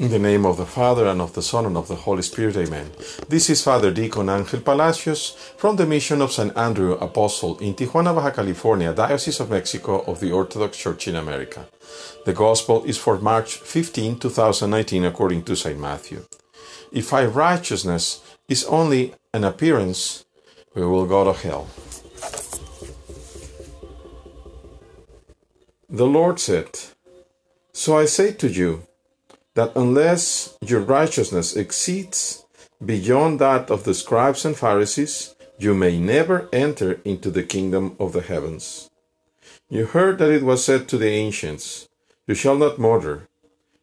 In the name of the Father, and of the Son, and of the Holy Spirit, amen. This is Father Deacon Angel Palacios from the Mission of St. Andrew Apostle in Tijuana, Baja California, Diocese of Mexico of the Orthodox Church in America. The Gospel is for March 15, 2019, according to St. Matthew. If our righteousness is only an appearance, we will go to hell. The Lord said, So I say to you, that unless your righteousness exceeds beyond that of the scribes and Pharisees, you may never enter into the kingdom of the heavens. You heard that it was said to the ancients, You shall not murder,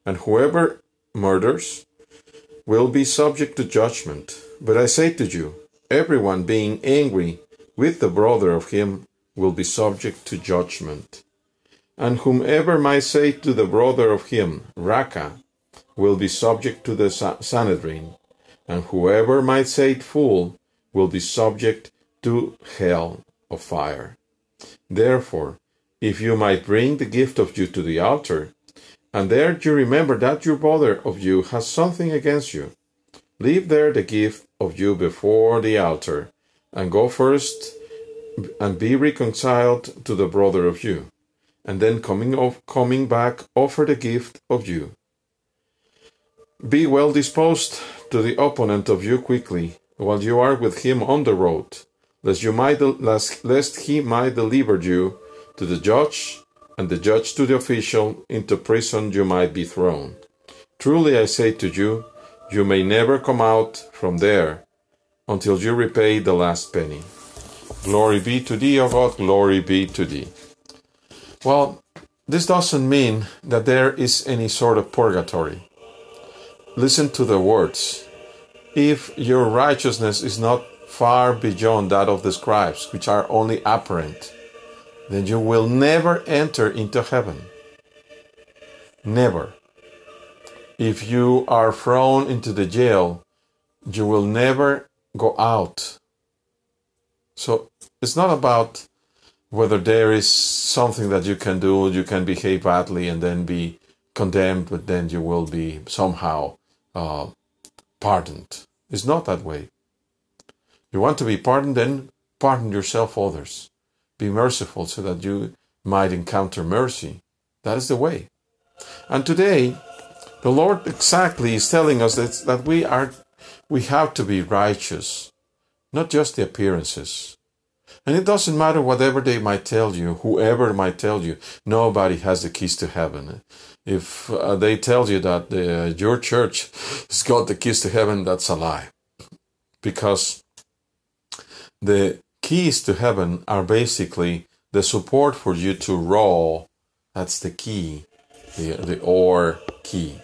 and whoever murders will be subject to judgment. But I say to you, everyone being angry with the brother of him will be subject to judgment. And whomever might say to the brother of him, Raca, will be subject to the Sanhedrin, and whoever might say it fool will be subject to hell of fire. Therefore, if you might bring the gift of you to the altar, and there you remember that your brother of you has something against you, leave there the gift of you before the altar, and go first and be reconciled to the brother of you, and then coming of, coming back offer the gift of you. Be well disposed to the opponent of you quickly, while you are with him on the road, lest you might lest, lest he might deliver you to the judge, and the judge to the official, into prison you might be thrown. Truly I say to you, you may never come out from there until you repay the last penny. Glory be to thee, O God, glory be to thee. Well, this doesn't mean that there is any sort of purgatory. Listen to the words. If your righteousness is not far beyond that of the scribes, which are only apparent, then you will never enter into heaven. Never. If you are thrown into the jail, you will never go out. So it's not about whether there is something that you can do, you can behave badly and then be condemned, but then you will be somehow uh, pardoned. It's not that way. You want to be pardoned, then pardon yourself others. Be merciful so that you might encounter mercy. That is the way. And today, the Lord exactly is telling us that, that we are we have to be righteous, not just the appearances. And it doesn't matter whatever they might tell you, whoever might tell you, nobody has the keys to heaven. If uh, they tell you that uh, your church has got the keys to heaven, that's a lie. Because the keys to heaven are basically the support for you to roll. That's the key, the, the or key.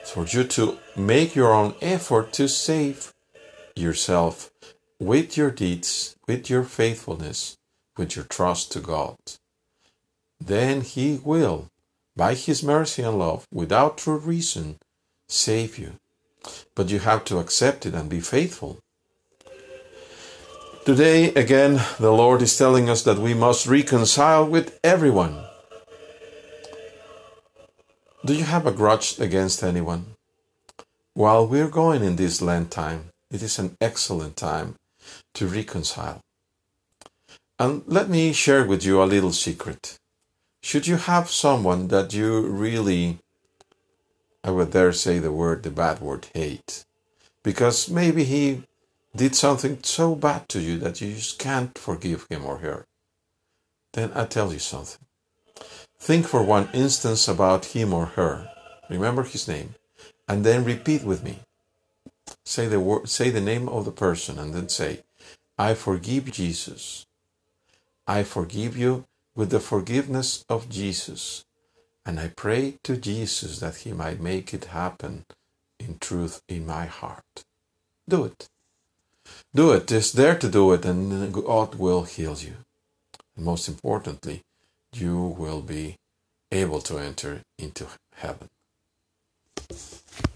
It's For you to make your own effort to save yourself with your deeds, with your faithfulness, with your trust to God. Then He will, by His mercy and love, without true reason, save you. But you have to accept it and be faithful. Today, again, the Lord is telling us that we must reconcile with everyone. Do you have a grudge against anyone? While we're going in this Lent time, it is an excellent time to reconcile. And let me share with you a little secret. Should you have someone that you really, I would dare say the word, the bad word, hate, because maybe he did something so bad to you that you just can't forgive him or her, then I tell you something. Think for one instance about him or her. Remember his name. And then repeat with me. Say the word, say the name of the person and then say, I forgive Jesus. I forgive you with the forgiveness of Jesus. And I pray to Jesus that he might make it happen in truth in my heart. Do it. Do it. Just dare to do it, and God will heal you. And most importantly, you will be able to enter into heaven.